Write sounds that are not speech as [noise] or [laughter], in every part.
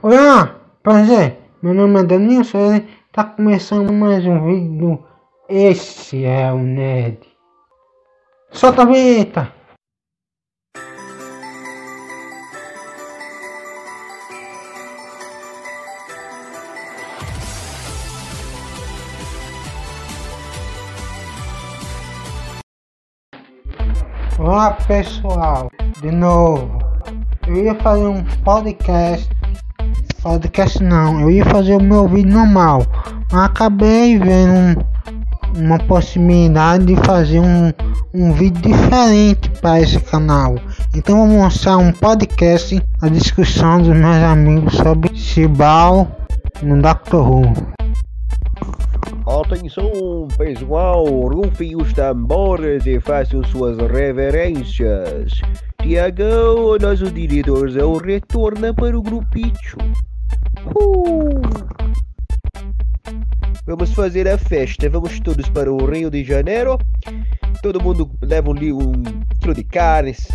Olá, prazer. Meu nome é Danilson e tá começando mais um vídeo. Esse é o Ned. Solta a vinheta. Olá pessoal, de novo. Eu ia fazer um podcast. Podcast não, eu ia fazer o meu vídeo normal. Mas acabei vendo um, uma possibilidade de fazer um, um vídeo diferente para esse canal. Então vou mostrar um podcast, a discussão dos meus amigos sobre Chibal no Doctor Who. Atenção pessoal, rufem os tambores e façam suas reverências. Tiagão, nosso diretorzão, retorna para o grupicho. Uh! Vamos fazer a festa, vamos todos para o Rio de Janeiro. Todo mundo leva um, um quilo de carnes.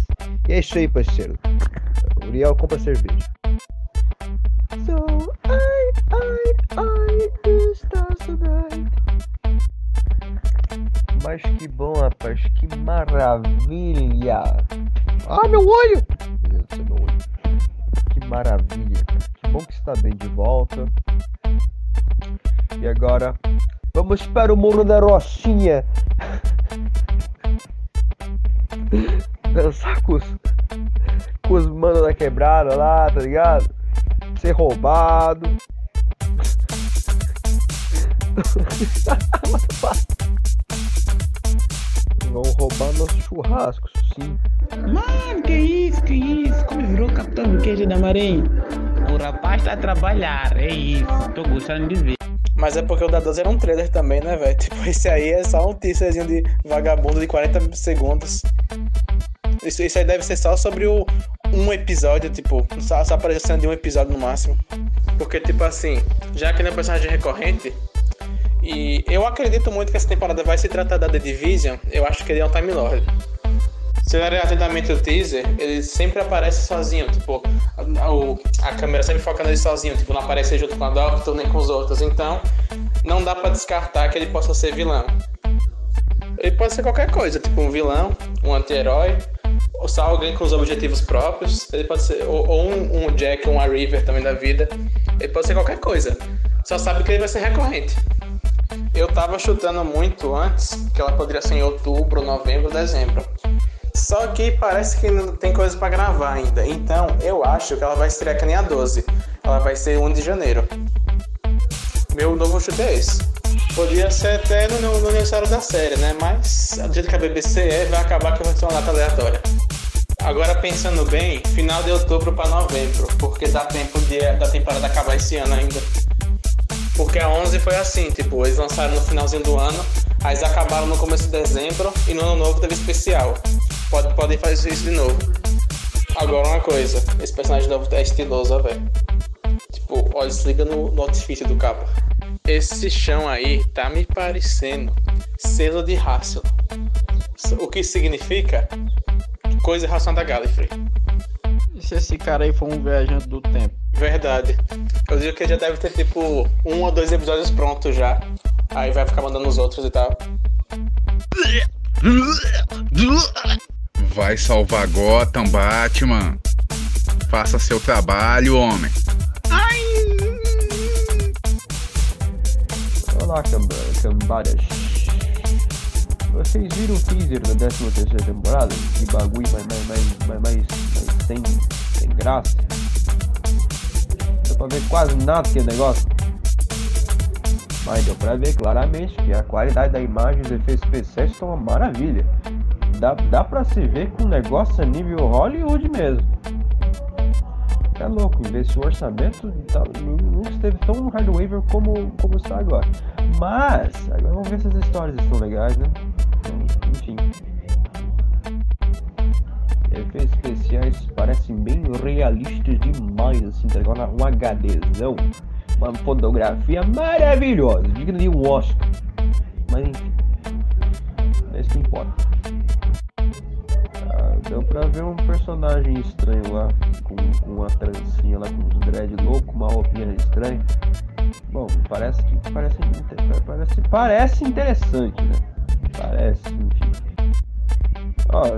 E é isso aí, parceiro. O Uriel compra cerveja. So, ai, está tonight. Mas que bom, rapaz, que maravilha! Ah, meu olho! Meu Deus do céu, meu olho. Que maravilha, cara. Bom que está bem de volta. E agora, vamos para o Morro da Rocinha. [laughs] Dançar com os, com os manos da quebrada lá, tá ligado? Ser roubado. [laughs] Vão roubar nosso churrasco, sim. Mano, que isso, que isso? Como virou capitão queijo da marinha? O rapaz tá a trabalhar, é isso. Tô gostando de ver. Mas é porque o da 12 era um trailer também, né, velho? Tipo, esse aí é só um teaserzinho de vagabundo de 40 segundos. Isso, isso aí deve ser só sobre o um episódio, tipo, só, só aparece cena de um episódio no máximo. Porque, tipo assim, já que ele é um personagem recorrente, e eu acredito muito que essa temporada vai se tratar da The Division, eu acho que ele é um Time Lord. Se olhar atentamente o teaser, ele sempre aparece sozinho, tipo, a, o- a câmera sempre foca nele sozinho, tipo, não aparece junto com a Doctor nem com os outros, então não dá pra descartar que ele possa ser vilão. Ele pode ser qualquer coisa, tipo um vilão, um anti-herói, ou só alguém com os objetivos próprios, ele pode ser, ou, ou um, um Jack, um River também da vida, ele pode ser qualquer coisa. Só sabe que ele vai ser recorrente. Eu tava chutando muito antes que ela poderia ser em outubro, novembro, dezembro. Só que parece que não tem coisa pra gravar ainda. Então eu acho que ela vai estrear que nem a 12. Ela vai ser 1 de janeiro. Meu novo chute é esse. Podia ser até no, no aniversário da série, né? Mas do jeito que a BBC é, vai acabar que vai ser uma data aleatória. Agora pensando bem, final de outubro pra novembro, porque dá tempo de, da temporada acabar esse ano ainda. Porque a 11 foi assim, tipo, eles lançaram no finalzinho do ano, aí acabaram no começo de dezembro e no ano novo teve especial. Pode, podem fazer isso de novo. Agora uma coisa, esse personagem novo é estiloso, velho. Tipo, olha, se liga no, no outfit do capa. Esse chão aí tá me parecendo selo de Hassel. O que significa coisa relacionada a Gallifrey. E se esse cara aí for um viajante do tempo? Verdade. Eu digo que ele já deve ter tipo um ou dois episódios prontos já. Aí vai ficar mandando os outros e tal. Vai salvar Gotham, Batman. Faça seu trabalho, homem. Olá, camba- cambadas. Vocês viram o teaser da 13 terceira temporada? Que bagulho mais, mais, mais, mais, mais, mais sem, sem graça. Deu pra ver quase nada que negócio. Mas deu pra ver claramente que a qualidade da imagem e os efeitos especiais estão uma maravilha. Dá, dá pra se ver que o negócio é nível Hollywood mesmo. É louco, ver se o orçamento tá, nu- nunca esteve tão hardware como, como está agora. Mas, agora vamos ver se as histórias estão legais, né? Enfim. Efeitos especiais parecem bem realistas demais, assim, tá ligado? Um HDzão, uma fotografia maravilhosa, digna de um Oscar. Deu pra ver um personagem estranho lá, com, com uma trancinha lá, com uns dread louco, gênero estranho. Bom, parece que parece, parece, parece interessante, né? Parece, enfim. Ó,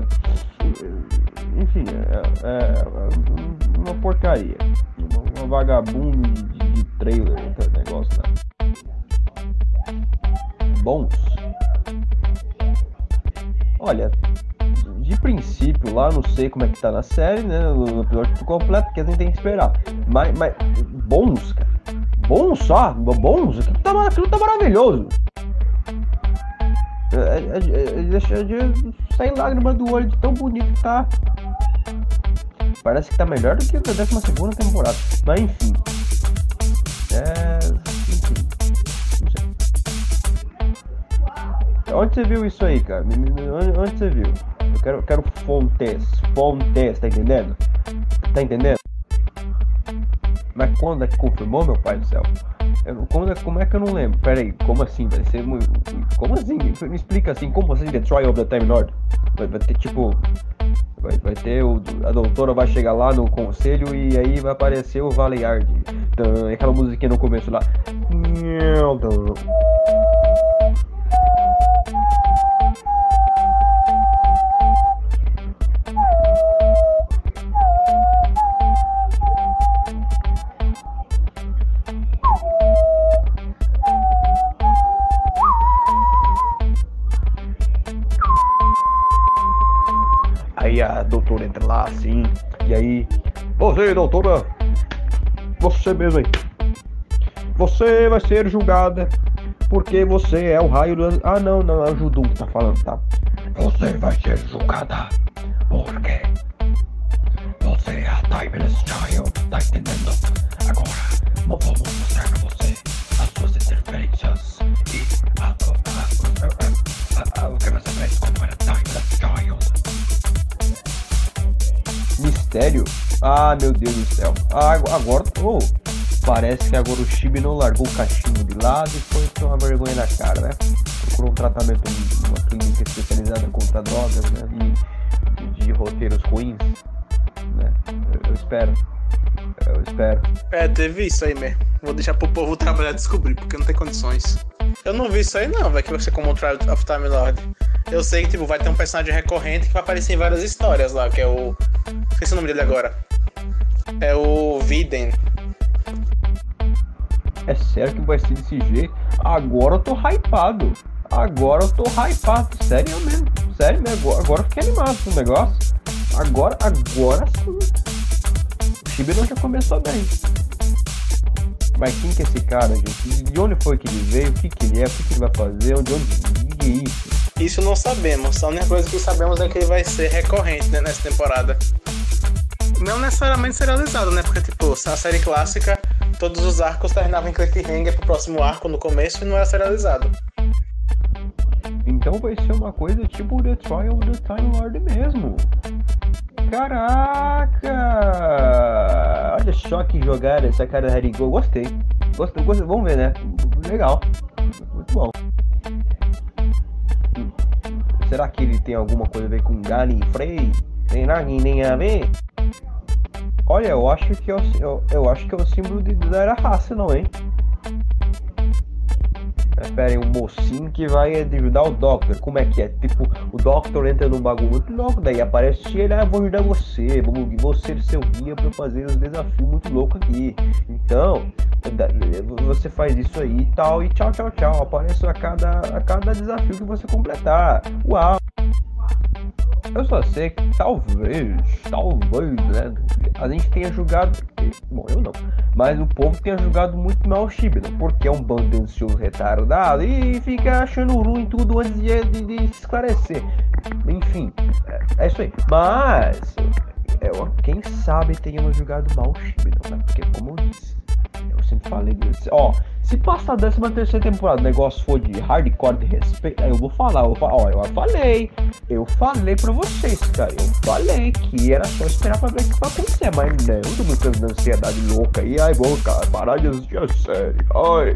enfim, é, é uma porcaria. Uma, uma vagabundo de, de, trailer, esse negócio, né? Bons. Olha, de princípio lá, não sei como é que tá na série, né? No episódio completo, porque a gente tem que esperar. Mas, mas bons, cara. Bons só, bons, aquilo tá, aquilo tá maravilhoso. É, é, é, deixa de sair lágrima do olho de tão bonito que tá. Parece que tá melhor do que a 12 segunda temporada. Mas enfim. É. Enfim. Não sei. Onde você viu isso aí, cara? Onde você viu? Eu quero, quero fontes. Fontes, tá entendendo? Tá entendendo? Mas quando é que confirmou, meu pai do céu? Eu, não- como, é, como é que eu não lembro? Pera aí, como assim? Vai ser muito. Como assim? Me explica assim, como assim The Trial of the Time Lord? Vai, vai ter tipo. Vai, vai ter o. A doutora vai chegar lá no conselho e aí vai aparecer o Valeyard. Tan, Aquela musiquinha no começo lá. Aí Doutora, você mesmo aí. Você vai ser julgada porque você é o raio do. Ah, não, não, é o Judum que tá falando, tá? Você vai ser julgada porque você é a Timeless Child, tá entendendo? Ah, meu Deus do céu. Ah, ag- agora. Oh, parece que agora o Chibi não largou o cachimbo de lado e foi tomar vergonha na cara, né? Procurou um tratamento uma clínica especializada contra drogas, né? E de, roteiros ruins, né? Eu, eu espero. Eu espero. É, teve isso aí mesmo. Vou deixar pro povo trabalhar descobrir, porque não tem condições. Eu não vi isso aí não, vai que vai ser como o Trial of Time Lord. Eu sei que tipo, vai ter um personagem recorrente que vai aparecer em várias histórias lá, que é o. Esqueci o nome dele agora. É o Viden. É sério que vai ser desse jeito? Agora eu tô hypado. Agora eu tô hypado. Sério mesmo. Sério mesmo. Agora, eu fiquei animado com o negócio. Agora, agora sim. O Shibino já começou bem. Mas quem que é esse cara, gente? De onde foi que ele veio? O que que ele é? O que que ele vai fazer? Onde, onde... Que é isso? Isso não sabemos. A única coisa que sabemos é que ele vai ser recorrente né, nessa temporada. Não necessariamente serializado, né? Porque, tipo, a série clássica, todos os arcos terminavam em cliffhanger pro próximo arco no começo e não era serializado. Então vai ser uma coisa tipo The Trial of the Time Lord mesmo. Caraca! Olha só que jogada essa cara da Harry Go. Gostei. Gostei, gostei. Vamos ver, né? Legal. Muito bom. Hum. Será que ele tem alguma coisa a ver com Galen Frey? Tem nada nem a ver? Olha, eu acho que é o, eu, eu acho que é o símbolo de, da era raça, não, hein? Aí, um mocinho que vai ajudar o Doctor. Como é que é? Tipo, o Doctor entra num bagulho muito louco, daí aparece ele, ah, vou ajudar você, vou ser seu guia pra fazer os desafios muito loucos aqui. Então, você faz isso aí e tal, e tchau, tchau, tchau. Aparece a cada, a cada desafio que você completar. Uau! Eu só sei que talvez, talvez, né? A gente tenha julgado. Bom, eu não. Mas o povo tenha julgado muito mal o Shibna, porque é um bando de ansioso retardado e fica achando ruim tudo antes de, de- de esclarecer. Enfim, é, é isso aí. Mas, eu, quem sabe tenhamos julgado mal o Shibna, né? Porque, como eu disse, eu sempre falei disso. Ó, se passar a 13 terceira temporada o negócio for de hardcore de respeito, aí eu vou falar, eu ó, eu falei, eu falei pra vocês, cara, eu falei que era só esperar pra ver o que vai acontecer, mas não, eu tô brincando de ansiedade louca aí, ai, vou, cara, parar de assistir a série, ai.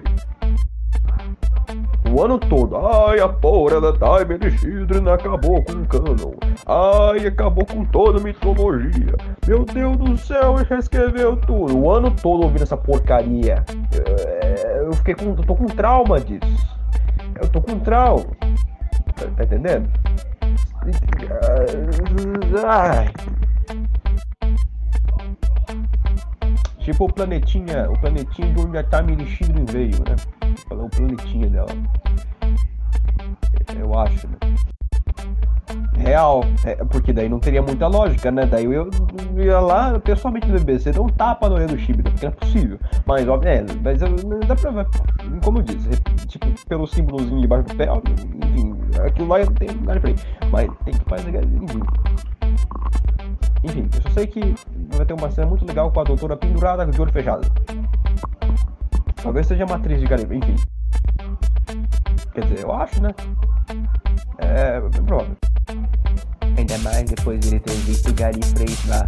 O ano todo. Ai, a porra da Time de Children acabou com o canon. Ai, acabou com toda a mitologia. Meu Deus do céu, ele reescreveu tudo. O ano todo ouvindo essa porcaria. Eu, eu fiquei com. Eu tô com trauma disso. Eu tô com trauma. Tá, tá entendendo? Ai. Tipo o planetinha, o planetinha de onde a Time Children veio, né? O planetinha dela. Eu acho, né? Real, é, porque daí não teria muita lógica, né? Daí eu, ia lá pessoalmente no BBC, dá um tapa no olho do Chibra, porque não é possível. Mas, óbvio, é, mas eu, dá pra ver, como eu disse, tipo, pelo símbolozinho debaixo do pé, enfim, aquilo lá tem lugar pra ir. Mas tem que fazer, enfim. Enfim, eu só sei que vai ter uma cena muito legal com a doutora pendurada de olho fechado. Talvez seja uma atriz de Garibaldi, enfim. Quer dizer, eu acho, né? É, bem provável. Ainda mais depois de ele ter visto o Gary Freitas lá,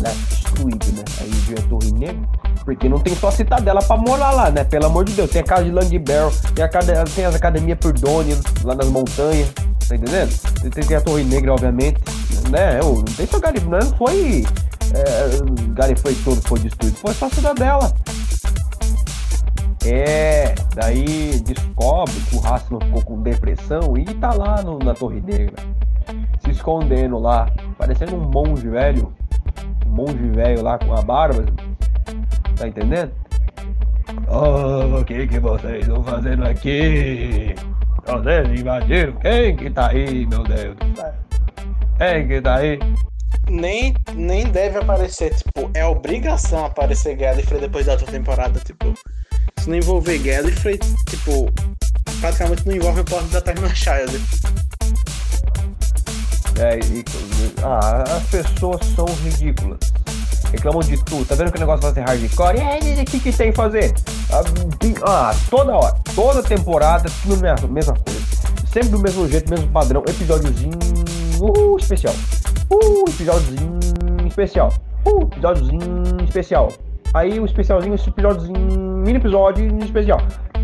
lá destruído, né? Aí viu a Torre Negra. Porque não tem só a cidadela pra morar lá, né? Pelo amor de Deus. Tem a casa de Langbarrel, tem, a, tem as academias Perdone lá nas montanhas. Tá entendendo? Tem, tem a Torre Negra, obviamente. Né? Eu, não tem só Gary, não foi. É, Gary foi todo foi destruído. Foi só a cidadela. É, daí descobre que o Rassilon ficou com depressão e tá lá no, na Torre Negra, se escondendo lá, parecendo um monge velho, um monge velho lá com a barba, tá entendendo? Oh, o que que vocês estão fazendo aqui? Vocês invadiram? Quem que tá aí, meu Deus do céu? Quem que tá aí? Nem, nem deve aparecer, tipo, é obrigação aparecer Gallifrey depois da outra temporada, tipo se não envolver Gallifrey, tipo, praticamente não envolve o plano da Time Child. É, e, ah, as pessoas são ridículas. Reclamam de tudo. Tá vendo que o negócio vai ser hardcore? E o que, que tem que fazer? Ah, ah, toda hora, toda temporada, tudo mesmo, mesma coisa. Sempre do mesmo jeito, mesmo padrão. Episódiozinho uh, especial. Uh, episódiozinho especial. Uh, episódiozinho especial. Aí o especialzinho, esse episódiozinho, mini episódio especial.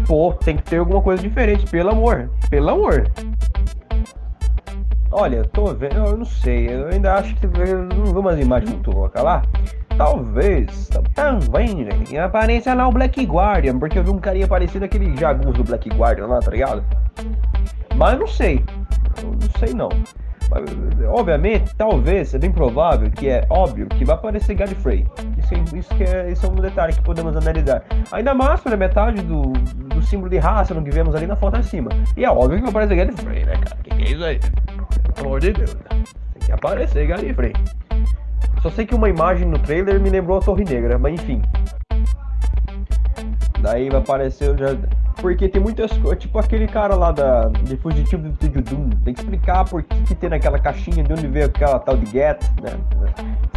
Pô, tem que ter alguma coisa diferente, pelo amor. Pelo amor. Olha, tô vendo, eu não sei, eu ainda acho que não vi umas imagens muito loucas lá. Talvez, também, né? E aparência lá o Black Guardian, porque eu vi um carinha parecido aquele jagunço do Black Guardian lá, tá ligado? Mas não sei, eu não sei não. Obviamente, talvez, é bem provável que é óbvio que vai aparecer Gallifrey. Isso, isso, que é, isso é um detalhe que podemos analisar. Ainda mais pela metade do, do símbolo de raça que vemos ali na foto acima. E é óbvio que vai aparecer Gallifrey, né, cara? Que, que é isso aí? Pelo amor de Deus, né? Tem que aparecer Gallifrey. Só sei que uma imagem no trailer me lembrou a Torre Negra, mas enfim. Daí vai aparecer o jardim. Porque tem muitas coisas, tipo aquele cara lá da, de Fugitivo do Doom, tem que explicar por que, que tem naquela caixinha, de onde veio aquela tal de Get, né?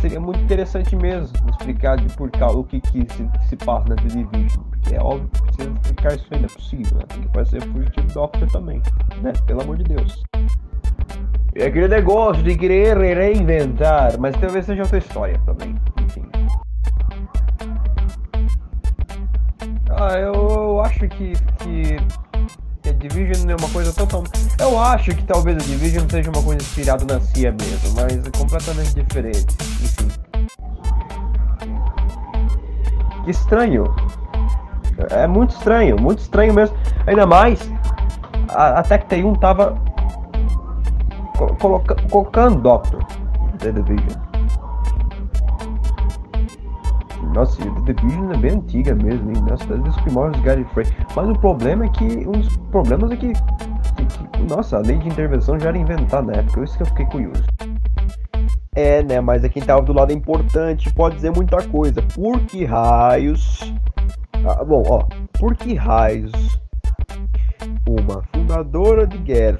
Seria muito interessante mesmo explicar de por cá o que, que se, se passa na Division, porque é óbvio que precisa explicar isso não é possível, né? Tem que fazer Fugitivo Doctor também, né? Pelo amor de Deus. É aquele negócio de querer reinventar, mas talvez seja outra história também, Ah, eu acho que, que a Division é uma coisa totalmente. Eu acho que talvez a Division seja uma coisa inspirada na CIA mesmo, mas é completamente diferente. Enfim. Que estranho. É muito estranho, muito estranho mesmo. Ainda mais, a, a Tech T1 tava coloca, colocando Doctor The Division. Nossa, The Division é bem antiga mesmo, hein? Nossa, desde os primórdios Gary Frey. Mas o problema é que. Um dos problemas é que, que, que. Nossa, a lei de intervenção já era inventada na época, isso que eu fiquei curioso. É, né? Mas é quem tava do lado é importante, pode dizer muita coisa. Por que raios. Ah, bom, ó. Por que raios uma fundadora de guerra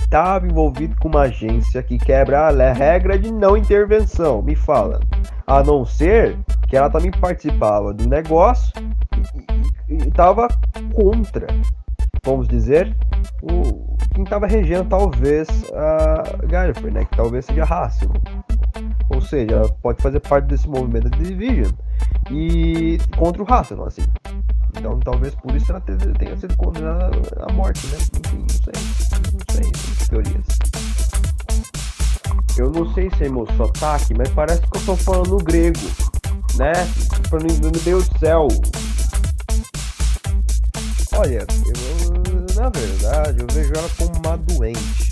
estava envolvido com uma agência que quebra a regra de não intervenção? Me fala. A não ser que ela também participava do negócio e estava contra, vamos dizer, o, quem estava regendo talvez a Gallifrey, né? Que talvez seja Hassel. Ou seja, ela pode fazer parte desse movimento de Division e contra o Hassel, assim. Então talvez por isso ela te- tenha sido condenada à morte, né? Enfim, não sei. Não sei, tem teorias. Eu não sei se é meu sotaque, mas parece que eu tô falando grego, né? Meu Deus do céu. Olha, eu, na verdade, eu vejo ela como uma doente.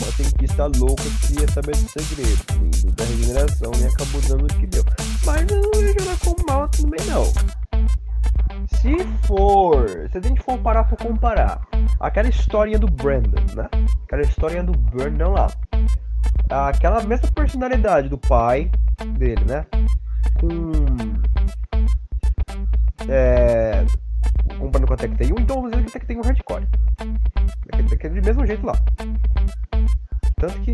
Uma cientista louca que ia saber do segredo, da regeneração e acabou dando o que deu. Mas eu não vejo ela como mal também não. Se for, se a gente for parar pra comparar aquela historinha do Brandon, né? Aquela historinha do Brandon lá. Aquela mesma personalidade do pai dele, né? Com. É. Comparando com a Tech T1, então dizer que a Tech T1 é hardcore. Daquele, daquele mesmo jeito lá. Tanto que.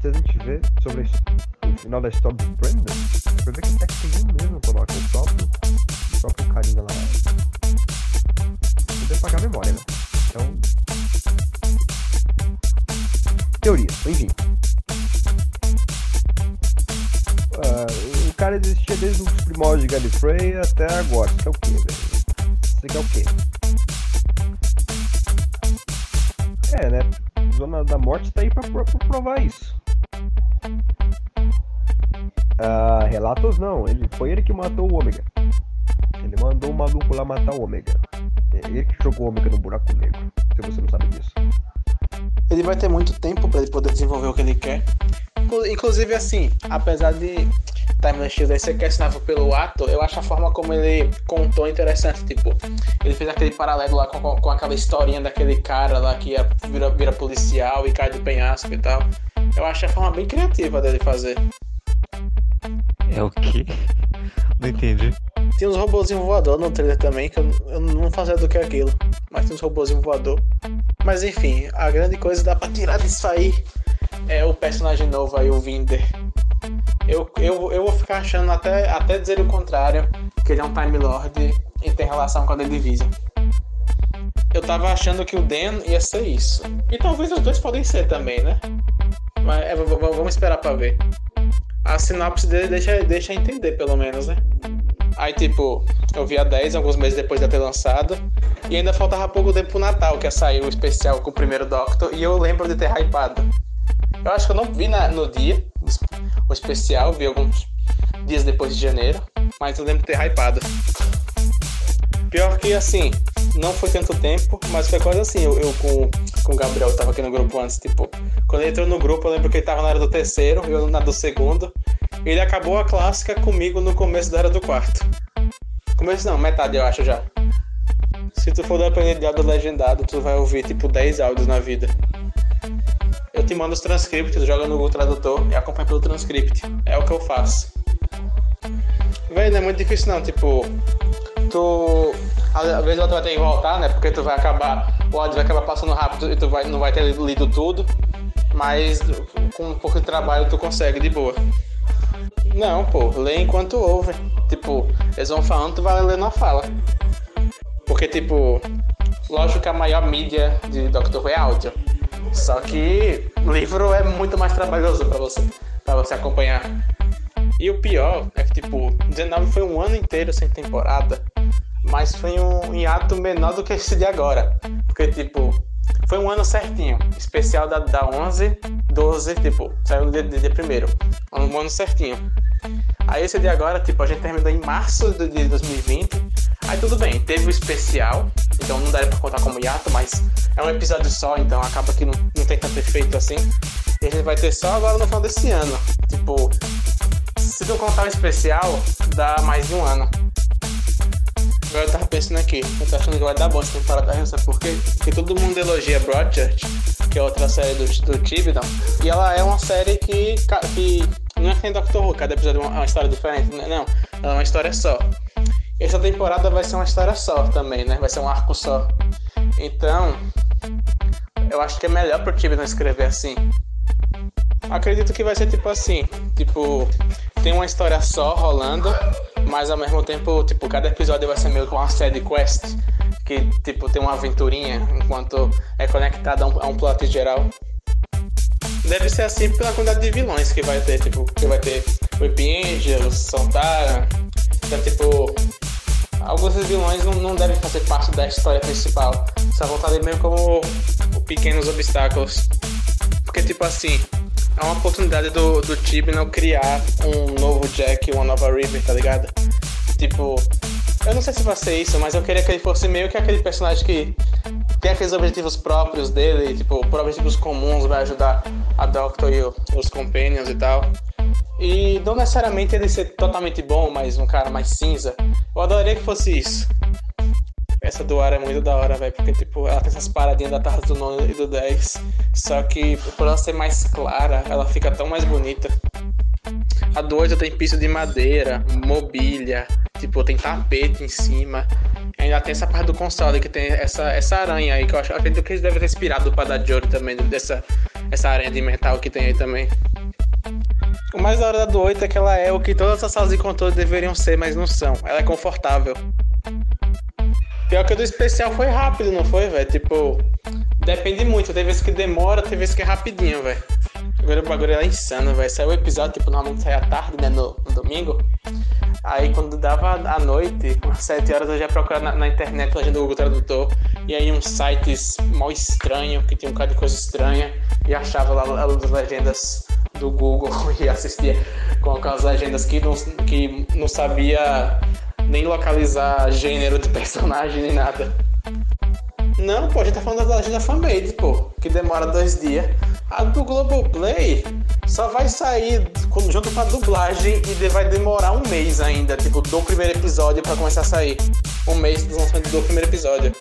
Se a gente vê sobre o final da história do Brandon, você vê que a Tech T1 mesmo coloca o próprio, o próprio carinha lá. Deve pagar a memória, né? Cara existia desde os primórdios de Gallifrey até agora. Isso que é o quê, velho? Isso que é o quê? É, né? Zona da Morte tá aí pra, pra- pra provar isso. Ah, relatos não. Ele, foi ele que matou o Ômega. Ele mandou o maluco lá matar o Ômega. É ele que jogou o Ômega no buraco negro. Se você não sabe disso. Ele vai ter muito tempo pra ele poder desenvolver o que ele quer. Inclu- Inclusive, assim, apesar de Timeless Shield aí ser questionável pelo ato, eu acho a forma como ele contou interessante. Tipo, ele fez aquele paralelo lá com, com, aquela historinha daquele cara lá que vira, vira policial e cai do penhasco e tal. Eu acho a forma bem criativa dele fazer. É o quê? [laughs] Não entendi. Tem uns robôzinhos voador no trailer também, que eu, eu não fazia do que é aquilo. Mas tem uns robôzinhos voador. Mas enfim, a grande coisa dá pra tirar disso aí é o personagem novo aí, o Vinder. Eu, eu, eu vou ficar achando até, até dizer o contrário, que ele é um Time Lord e tem relação com a The Division. Eu tava achando que o Dan ia ser isso. E talvez os dois podem ser também, né? Mas é, vamos esperar pra ver. A sinopse dele deixa, deixa entender, pelo menos, né? Aí, tipo, eu vi a 10, alguns meses depois de ter lançado. E ainda faltava pouco tempo pro Natal, que ia sair o especial com o primeiro Doctor. E eu lembro de ter hypado. Eu acho que eu não vi na- no dia o especial, vi alguns dias depois de janeiro. Mas eu lembro de ter hypado. Pior que, assim, não foi tanto tempo, mas foi quase assim. Eu, eu com, com o Gabriel tava aqui no grupo antes, tipo, quando ele entrou no grupo, eu lembro que ele tava na era do terceiro, eu na do segundo. Ele acabou a clássica comigo no começo da era do quarto. Começo não, metade eu acho já. Se tu for depender de áudio legendado, tu vai ouvir tipo 10 áudios na vida. Eu te mando os transcripts, joga no Google Tradutor e acompanha pelo transcript. É o que eu faço. Véi, não é muito difícil não, tipo. Tu. Às vezes tu vai ter que voltar, né? Porque tu vai acabar. O áudio vai acabar passando rápido e tu vai, não vai ter lido tudo. Mas com um pouco de trabalho tu consegue de boa. Não, pô, lê enquanto ouve. Tipo, eles vão falando, tu vai lendo a fala. Porque, tipo, lógico que a maior mídia de Doctor Who é áudio. Só que livro é muito mais trabalhoso pra você, pra você acompanhar. E o pior é que, tipo, 19 foi um ano inteiro sem temporada, mas foi um hiato menor do que esse de agora. Porque, tipo, foi um ano certinho. Especial da, da 11, 12, tipo, saiu no dia, dia primeiro. Um ano certinho. Aí esse de agora, tipo, a gente terminou em março de 2020. Aí tudo bem, teve o especial, então não daria pra contar como hiato, mas é um episódio só, então acaba que não, não tem tanto efeito assim. E a gente vai ter só agora no final desse ano. Tipo, se tu contar o especial, dá mais de um ano. Agora eu tava pensando aqui, eu tô achando que vai dar bom essa temporada, sabe por quê? Porque todo mundo elogia Broadchurch, que é outra série do, do Tibidon, e ela é uma série que, que não é que nem Doctor Who, cada episódio é uma, é uma história diferente, né? não, ela é uma história só. Essa temporada vai ser uma história só também, né? Vai ser um arco só. Então, eu acho que é melhor pro Tibidon escrever assim. Acredito que vai ser tipo assim, tipo, tem uma história só rolando, mas ao mesmo tempo, tipo, cada episódio vai ser meio que uma side quest, que tipo tem uma aventurinha enquanto é conectada a um, a um plot geral. Deve ser assim pela quantidade de vilões que vai ter, tipo, que vai ter o Whip Angel, Soltara, então tipo, alguns vilões não, não devem fazer parte da história principal. Só voltar ali mesmo como pequenos obstáculos. Porque, tipo assim, é uma oportunidade do, do Tibnall criar um novo Jack, uma nova River, tá ligado? Tipo, eu não sei se vai ser isso, mas eu queria que ele fosse meio que aquele personagem que tem aqueles objetivos próprios dele, tipo, por objetivos comuns, vai ajudar a Doctor e os Companions e tal. E não necessariamente ele ser totalmente bom, mas um cara mais cinza. Eu adoraria que fosse isso. Essa do ar é muito da hora, velho, porque tipo, ela tem essas paradinhas da tarde do 9 e do 10. Só que por ela ser mais clara, ela fica tão mais bonita. A do 8 tem piso de madeira, mobília, tipo, tem tapete em cima. Ainda tem essa parte do console que tem essa, essa aranha aí, que eu acho acredito que eles devem ter inspirado para dar Jory também, dessa essa aranha de metal que tem aí também. O mais da hora da do 8 é que ela é o que todas as salas de controle deveriam ser, mas não são. Ela é confortável. Pior que o do especial foi rápido, não foi, velho? Tipo, depende muito. Tem vezes que demora, tem vezes que é rapidinho, velho. Agora o bagulho é insano, velho. Saiu o episódio, tipo, normalmente sai à tarde, né? No, no, domingo. Aí quando dava à noite, umas 7 horas, eu já procurava na, na internet, legenda do Google Tradutor. E aí uns sites mal estranhos, que tinha um cara de coisa estranha. E achava lá as legendas do Google [laughs] e assistia com aquelas legendas que não, que não sabia nem localizar gênero de personagem nem nada. Não, pô, a gente tá falando da legenda fanmade, pô, que demora dois dias. A do Globoplay só vai sair junto com a dublagem e vai demorar um mês ainda, tipo, do primeiro episódio para começar a sair. Um mês do lançamento do primeiro episódio.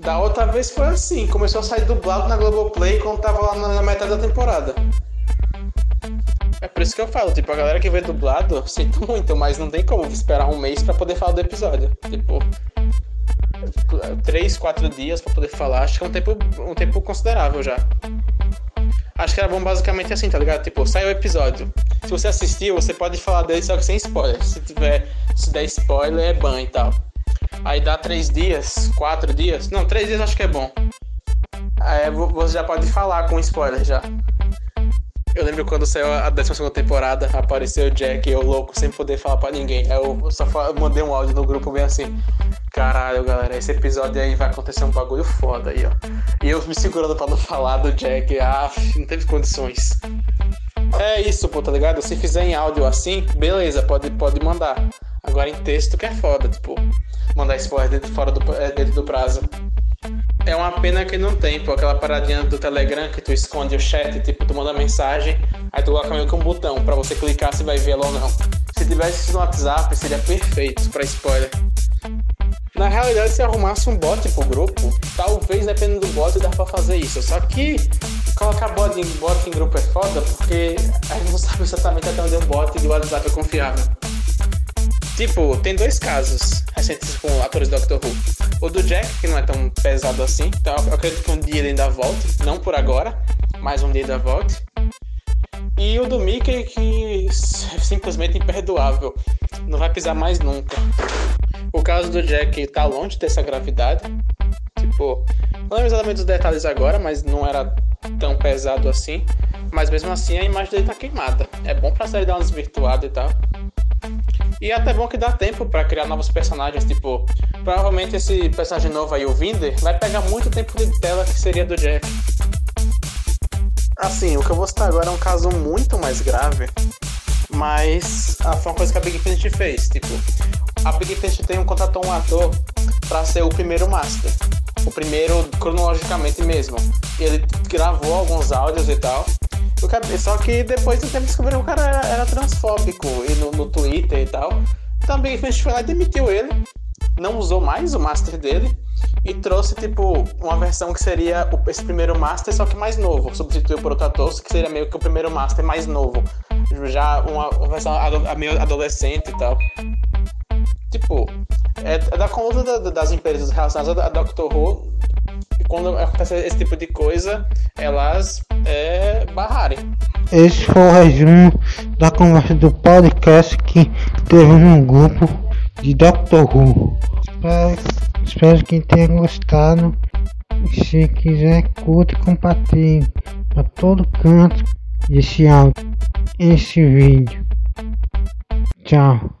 Da outra vez foi assim, começou a sair dublado na Globoplay quando tava lá na metade da temporada. Por isso que eu falo, tipo, a galera que vê dublado, sinto muito, mas não tem como esperar um mês para poder falar do episódio. Tipo, três, quatro dias para poder falar, acho que é um tempo, um tempo considerável já. Acho que era bom basicamente assim, tá ligado? Tipo, sai o episódio. Se você assistiu, você pode falar dele só que sem spoiler. Se tiver, se der spoiler, é ban e tal. Aí dá três dias, quatro dias. Não, três dias acho que é bom. Aí você já pode falar com spoiler já. Eu lembro quando saiu a 12 temporada, apareceu o Jack eu louco, sem poder falar pra ninguém. Aí eu só mandei um áudio no grupo bem assim: Caralho, galera, esse episódio aí vai acontecer um bagulho foda aí, ó. E eu me segurando pra não falar do Jack, ah, não teve condições. É isso, pô, tá ligado? Se fizer em áudio assim, beleza, pode, pode mandar. Agora em texto que é foda, tipo, mandar spoiler dentro, fora do, é, dentro do prazo. É uma pena que não tem, pô, aquela paradinha do Telegram que tu esconde o chat, tipo, tu manda mensagem, aí tu coloca meio que um botão pra você clicar se vai ver ela ou não. Se tivesse no WhatsApp, seria perfeito pra spoiler. Na realidade, se arrumasse um bot pro grupo, talvez dependendo do bot dá pra fazer isso. Só que colocar bot em, bot em grupo é foda porque a gente não sabe exatamente até onde um bot de WhatsApp é confiável. Tipo, tem dois casos recentes com atores do Doctor Who. O do Jack, que não é tão pesado assim, então eu acredito que um dia ele ainda volte, não por agora, mas um dia ainda volte. E o do Mickey, que é simplesmente imperdoável, não vai pisar mais nunca. O caso do Jack tá longe dessa gravidade, tipo, não lembro exatamente dos detalhes agora, mas não era tão pesado assim. Mas mesmo assim a imagem dele tá queimada. É bom pra série dar uma desvirtuada e tal. E é até bom que dá tempo para criar novos personagens, tipo, provavelmente esse personagem novo aí, o Vinder, vai pegar muito tempo de tela que seria do Jeff. Assim, o que eu vou citar agora é um caso muito mais grave, mas foi uma coisa que a Big Finish fez, tipo, a Big Finish tem um contratou um ator para ser o primeiro Master. O primeiro cronologicamente mesmo. Ele gravou alguns áudios e tal. Só que depois do tempo descobriram que o cara era, era transfóbico e no, no, Twitter e tal. Então a Big Finish foi lá e demitiu ele. Não usou mais o Master dele. E trouxe, tipo, uma versão que seria esse primeiro Master, só que mais novo. Substituiu por outro ator, que seria meio que o primeiro Master mais novo. Já uma, versão meio adolescente e tal. Tipo, é, é da conduta das empresas relacionadas a Doctor Who quando acontece esse tipo de coisa, elas é, barrarem. Esse foi o resumo da conversa do podcast que teve no grupo de Doctor Who. Espero, espero que tenha gostado. Se quiser, curta e compartilhe para todo canto esse áudio, esse vídeo. Tchau.